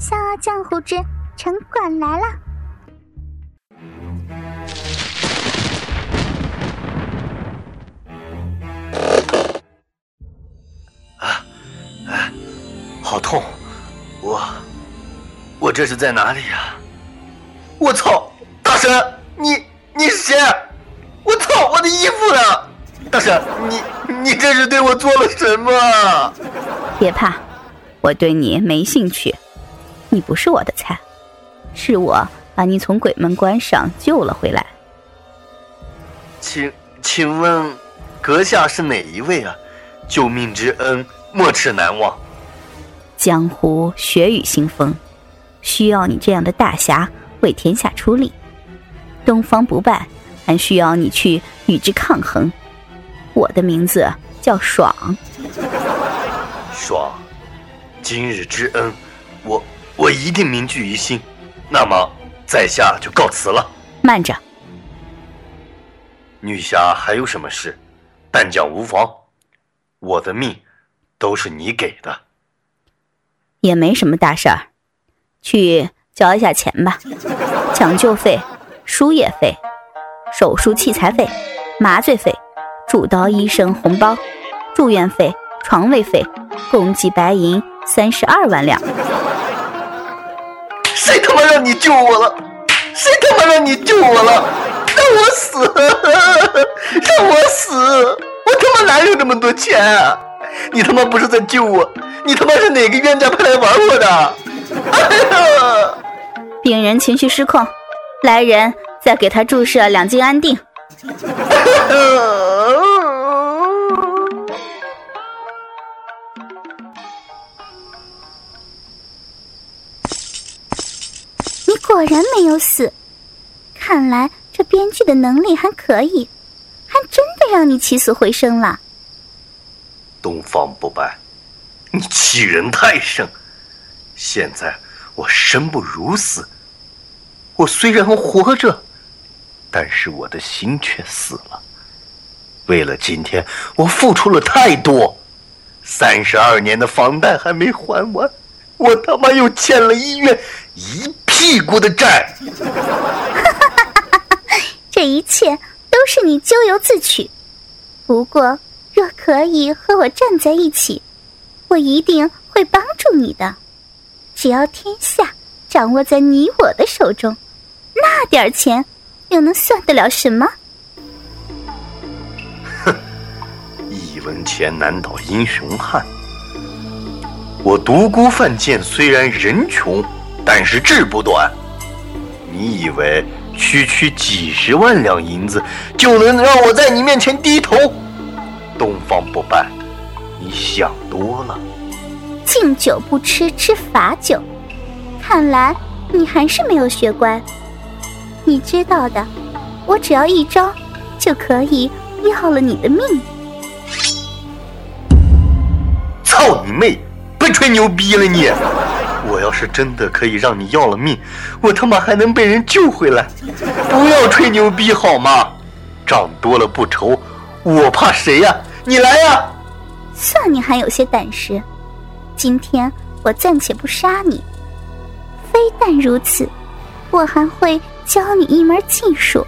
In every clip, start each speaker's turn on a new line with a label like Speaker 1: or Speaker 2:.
Speaker 1: 《笑傲江湖之城管来了》。
Speaker 2: 啊，哎，好痛！我，我这是在哪里呀？我操！大神，你你是谁？我操！我的衣服呢？大神，你你这是对我做了什么？
Speaker 3: 别怕，我对你没兴趣，你不是我的菜，是我把你从鬼门关上救了回来。
Speaker 2: 请请问，阁下是哪一位啊？救命之恩，没齿难忘。
Speaker 3: 江湖血雨腥风，需要你这样的大侠为天下出力。东方不败还需要你去与之抗衡。我的名字叫爽。
Speaker 2: 爽，今日之恩，我我一定铭记于心。那么，在下就告辞了。
Speaker 3: 慢着，
Speaker 2: 女侠还有什么事？但讲无妨。我的命都是你给的，
Speaker 3: 也没什么大事儿，去交一下钱吧。抢救费、输液费、手术器材费、麻醉费、主刀医生红包、住院费、床位费，共计白银三十二万两。
Speaker 2: 妈让你救我了？谁他妈让你救我了？让我死！让我死！我他妈哪有那么多钱啊？你他妈不是在救我，你他妈是哪个冤家派来玩我的？哎呀！
Speaker 3: 病人情绪失控，来人，再给他注射两剂安定。
Speaker 1: 果然没有死，看来这编剧的能力还可以。还真的让你起死回生了，
Speaker 2: 东方不败，你欺人太甚！现在我生不如死，我虽然活着，但是我的心却死了。为了今天，我付出了太多，三十二年的房贷还没还完，我他妈又欠了医院一屁股的债。
Speaker 1: 这一切。都是你咎由自取。不过，若可以和我站在一起，我一定会帮助你的。只要天下掌握在你我的手中，那点钱又能算得了什么？
Speaker 2: 哼，一文钱难倒英雄汉。我独孤犯贱虽然人穷，但是志不短。你以为？区区几十万两银子就能让我在你面前低头？东方不败，你想多了。
Speaker 1: 敬酒不吃吃罚酒，看来你还是没有学乖。你知道的，我只要一招就可以要了你的命。
Speaker 2: 操你妹！别吹牛逼了你！我要是真的可以让你要了命，我他妈还能被人救回来？不要吹牛逼好吗？账多了不愁，我怕谁呀？你来呀！
Speaker 1: 算你还有些胆识。今天我暂且不杀你，非但如此，我还会教你一门技术，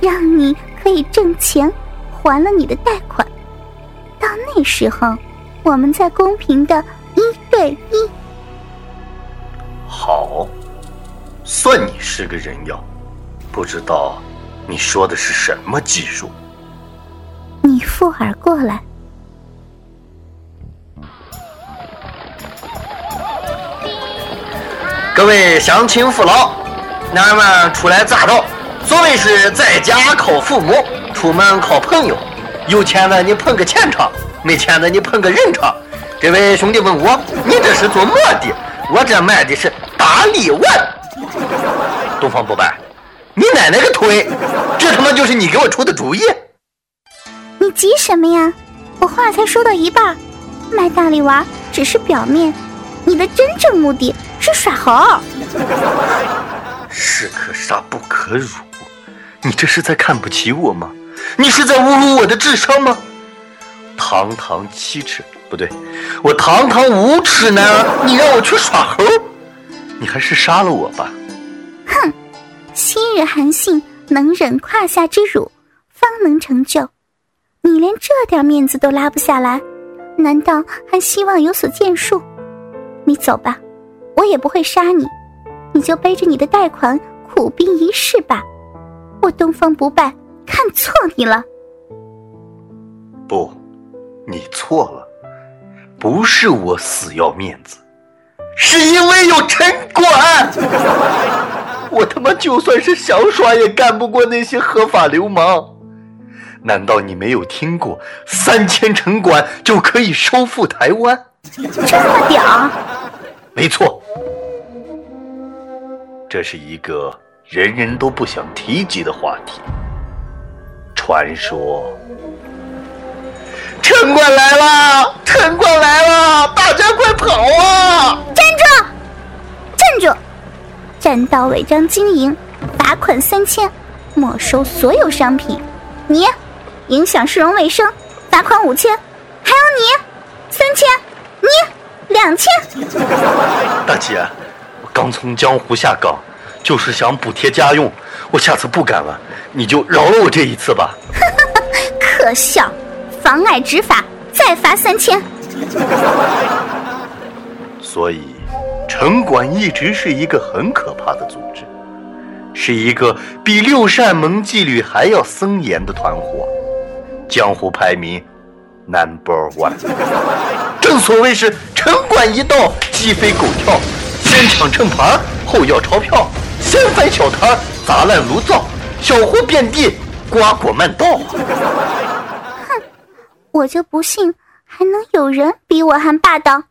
Speaker 1: 让你可以挣钱还了你的贷款。到那时候，我们再公平的一对一。
Speaker 2: 好，算你是个人妖，不知道你说的是什么技术？
Speaker 1: 你附耳过来。
Speaker 2: 各位乡亲父老，俺们出来乍到，所谓是在家靠父母，出门靠朋友。有钱的你捧个钱场，没钱的你捧个人场。这位兄弟问我，你这是做么的？我这卖的是大力丸，东方不败，你奶奶个腿！这他妈就是你给我出的主意！
Speaker 1: 你急什么呀？我话才说到一半，卖大力丸只是表面，你的真正目的是耍猴。
Speaker 2: 士可杀不可辱，你这是在看不起我吗？你是在侮辱我的智商吗？堂堂七尺。不对，我堂堂无耻男儿，你让我去耍猴？你还是杀了我吧。
Speaker 1: 哼，昔日韩信能忍胯下之辱，方能成就。你连这点面子都拉不下来，难道还希望有所建树？你走吧，我也不会杀你，你就背着你的贷款苦逼一世吧。我东方不败看错你了。
Speaker 2: 不，你错了，不是我死要面子，是因为有城管。我他妈就算是想耍，也干不过那些合法流氓。难道你没有听过三千城管就可以收复台湾？
Speaker 1: 这么屌？
Speaker 2: 没错，这是一个人人都不想提及的话题。传说，城管来了！城管来了！大家快跑啊！
Speaker 1: 站住！站住！占道违章经营，罚款三千，没收所有商品。你。影响市容卫生，罚款五千，还有你三千，你两千。
Speaker 2: 大姐，我刚从江湖下岗，就是想补贴家用，我下次不敢了，你就饶了我这一次吧。
Speaker 1: 可笑，妨碍执法，再罚三千。
Speaker 2: 所以，城管一直是一个很可怕的组织，是一个比六扇门纪律还要森严的团伙。江湖排名 number one，正所谓是城管一到，鸡飞狗跳，先抢秤盘，后要钞票，先翻小摊，砸烂炉灶，小货遍地，瓜果漫道。
Speaker 1: 哼，我就不信还能有人比我还霸道。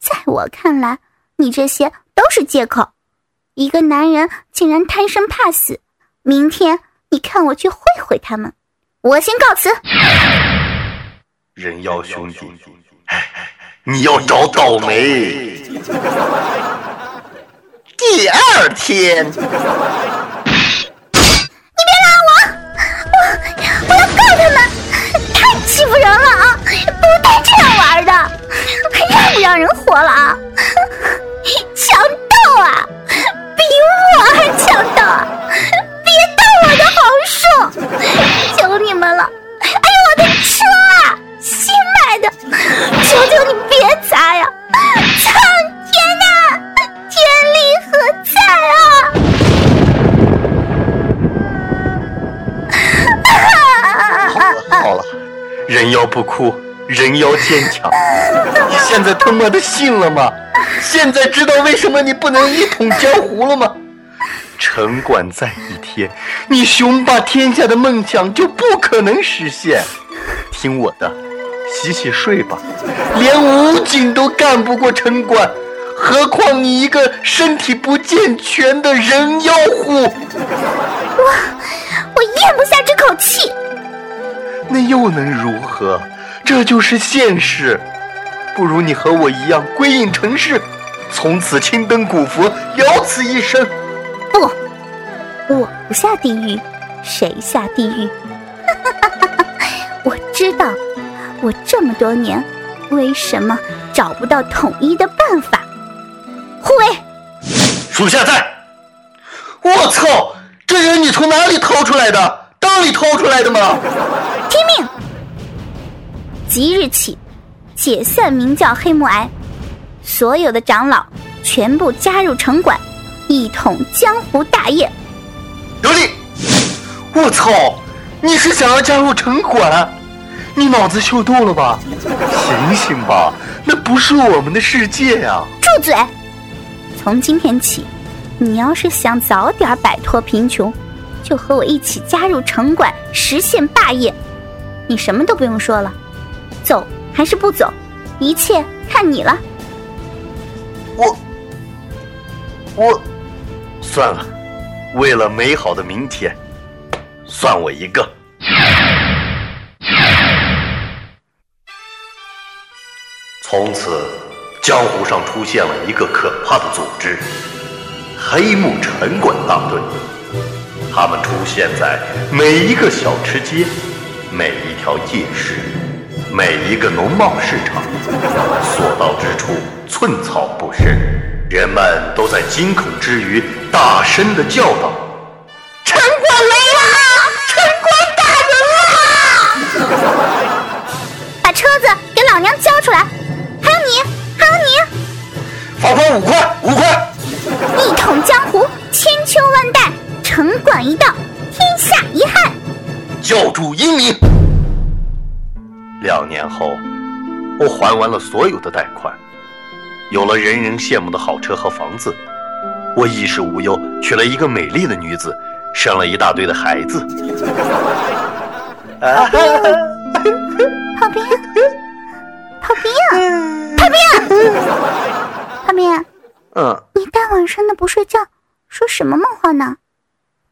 Speaker 1: 在我看来，你这些都是借口。一个男人竟然贪生怕死，明天你看我去会会他们。我先告辞。
Speaker 2: 人妖兄弟，你要找倒霉。第二天，你
Speaker 1: 别拉我，我我要告他们，太欺负人了都！带这样玩的，还让不让人活了啊？强盗啊，比我还强盗啊！别动我的红树！求你们了！哎呦，我的车啊，新买的！求求你别砸呀！苍天呐，天理何
Speaker 2: 在啊！好了好了，人妖不哭，人妖坚强。你现在他妈的信了吗？现在知道为什么你不能一统江湖了吗？城管在一天，你雄霸天下的梦想就不可能实现。听我的，洗洗睡吧。连武警都干不过城管，何况你一个身体不健全的人妖虎？
Speaker 1: 我我咽不下这口气。
Speaker 2: 那又能如何？这就是现实。不如你和我一样归隐尘世，从此青灯古佛，了此一生。
Speaker 1: 不，我不下地狱，谁下地狱？我知道，我这么多年为什么找不到统一的办法。护卫，
Speaker 2: 属下在。我操，这人你从哪里掏出来的？裆里掏出来的吗？
Speaker 1: 听命！即日起，解散明教黑木崖，所有的长老全部加入城管。一统江湖大业，
Speaker 2: 刘丽！我操，你是想要加入城管？你脑子秀逗了吧？醒醒吧，那不是我们的世界呀！
Speaker 1: 住嘴！从今天起，你要是想早点摆脱贫穷，就和我一起加入城管，实现霸业。你什么都不用说了，走还是不走，一切看你了。
Speaker 2: 我，我。算了，为了美好的明天，算我一个。从此，江湖上出现了一个可怕的组织——黑木城管大队。他们出现在每一个小吃街、每一条夜市、每一个农贸市场，所到之处寸草不生。人们都在惊恐之余大声的叫道：“
Speaker 1: 城管来了！城管打人了！把车子给老娘交出来！还有你，还有你！
Speaker 2: 罚款五块，五块！
Speaker 1: 一统江湖，千秋万代，城管一到，天下一汉。
Speaker 2: 教主英明。两年后，我还完了所有的贷款。有了人人羡慕的好车和房子，我衣食无忧，娶了一个美丽的女子，生了一大堆的孩子。
Speaker 1: 炮兵，炮兵，炮兵，炮兵，炮兵，
Speaker 2: 嗯，
Speaker 1: 你大晚上的不睡觉，说什么梦话呢？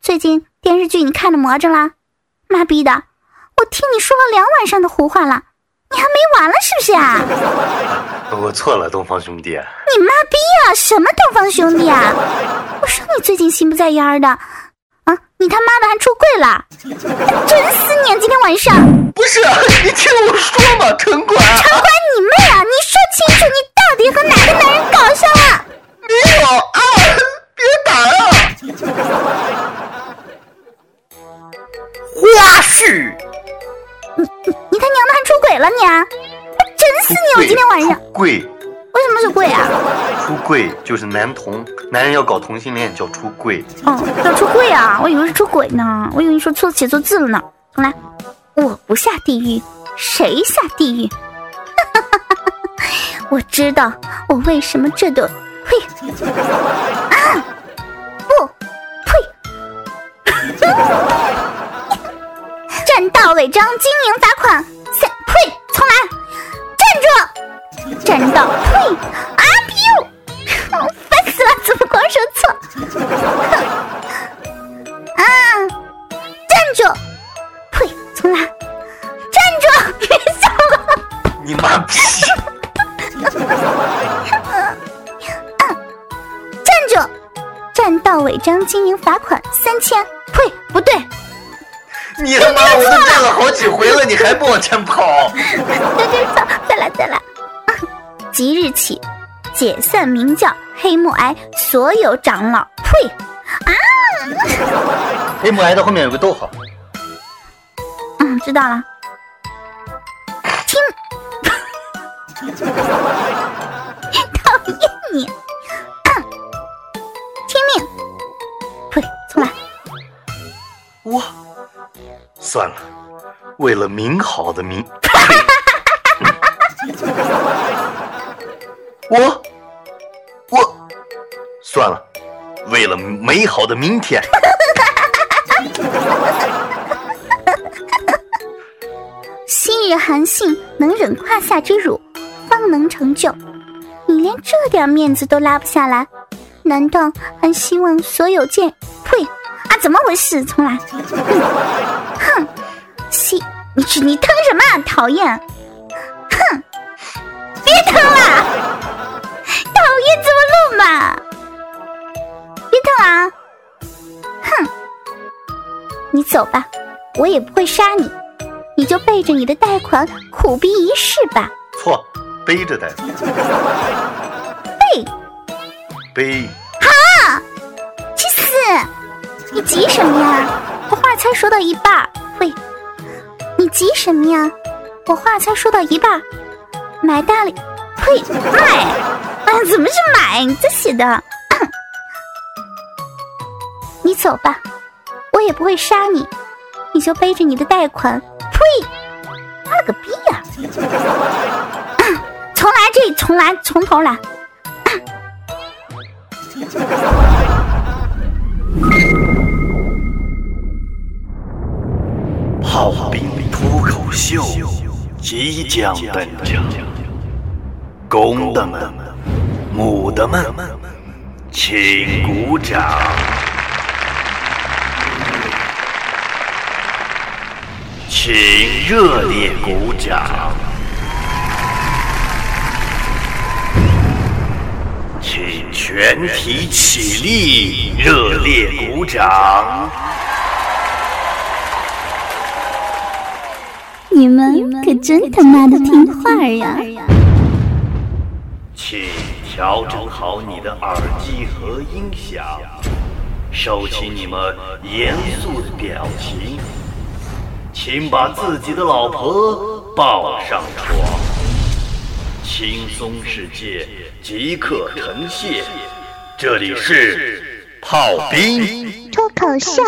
Speaker 1: 最近电视剧你看的魔怔啦？妈逼的，我听你说了两晚上的胡话了，你还没完了是不是啊？
Speaker 2: 我错了，东方兄弟。
Speaker 1: 你妈逼啊！什么东方兄弟啊？我说你最近心不在焉的，啊，你他妈的还出柜了！真死你！今天晚上
Speaker 2: 不是你听我说嘛，城管。
Speaker 1: 城管你妹啊！你说清楚，你到底和哪个男人搞上了？
Speaker 2: 没有啊！别打啊！
Speaker 4: 花絮，
Speaker 1: 你你你他娘的还出轨了你啊！整死你！我今天晚上
Speaker 2: 跪。
Speaker 1: 为什么是跪啊？
Speaker 2: 出柜就是男同，男人要搞同性恋叫出柜。
Speaker 1: 哦，要出柜啊！我以为是出轨呢，我以为你说错写错字了呢。重来，我不下地狱，谁下地狱？我知道我为什么这顿呸啊不呸，占道违章经营罚款三呸，重来，站住，占道呸啊呸，烦死了，怎么光说错？啊，站住，呸，重来，站住，别 笑了。
Speaker 2: 你妈逼！
Speaker 1: 站住！占道违章经营罚款三千。呸，不对，
Speaker 2: 你他妈 我都站了好几回了，你还不往前跑？
Speaker 1: 对对错，再来再来。即日起，解散明教黑木崖所有长老。呸！啊，
Speaker 2: 黑木崖的后面有个逗号。
Speaker 1: 嗯，知道了。听，讨厌你。啊，听命。呸，重来。
Speaker 2: 我算了，为了明好的明，我我算了，为了美好的明天，
Speaker 1: 昔日韩信能忍胯下之辱，方能成就。你连这点面子都拉不下来，难道还希望所有剑？呸！啊，怎么回事？重来。哼，哼，西，你去，你疼什么啊？讨厌！哼，别疼了，讨厌，怎么录嘛？别疼啊！哼，你走吧，我也不会杀你。你就背着你的贷款苦逼一世吧。
Speaker 2: 错，背着贷款，
Speaker 1: 背
Speaker 2: 背。
Speaker 1: 好！去死！你急什么呀？我话才说到一半急什么呀？我话才说到一半。买大了，呸，买！啊，怎么是买？你这写的。你走吧，我也不会杀你。你就背着你的贷款。呸！妈了个逼呀、重来，这重来，从头来。
Speaker 2: 炮兵脱口秀即将登场，公的们、母的们，请鼓掌。请热烈鼓掌，请全体起立，热烈鼓掌。
Speaker 1: 你们可真他妈的听话呀！
Speaker 2: 请调整好你的耳机和音响，收起你们严肃的表情，请把自己的老婆抱上床。轻松世界即刻呈现，这里是炮兵
Speaker 1: 脱口秀。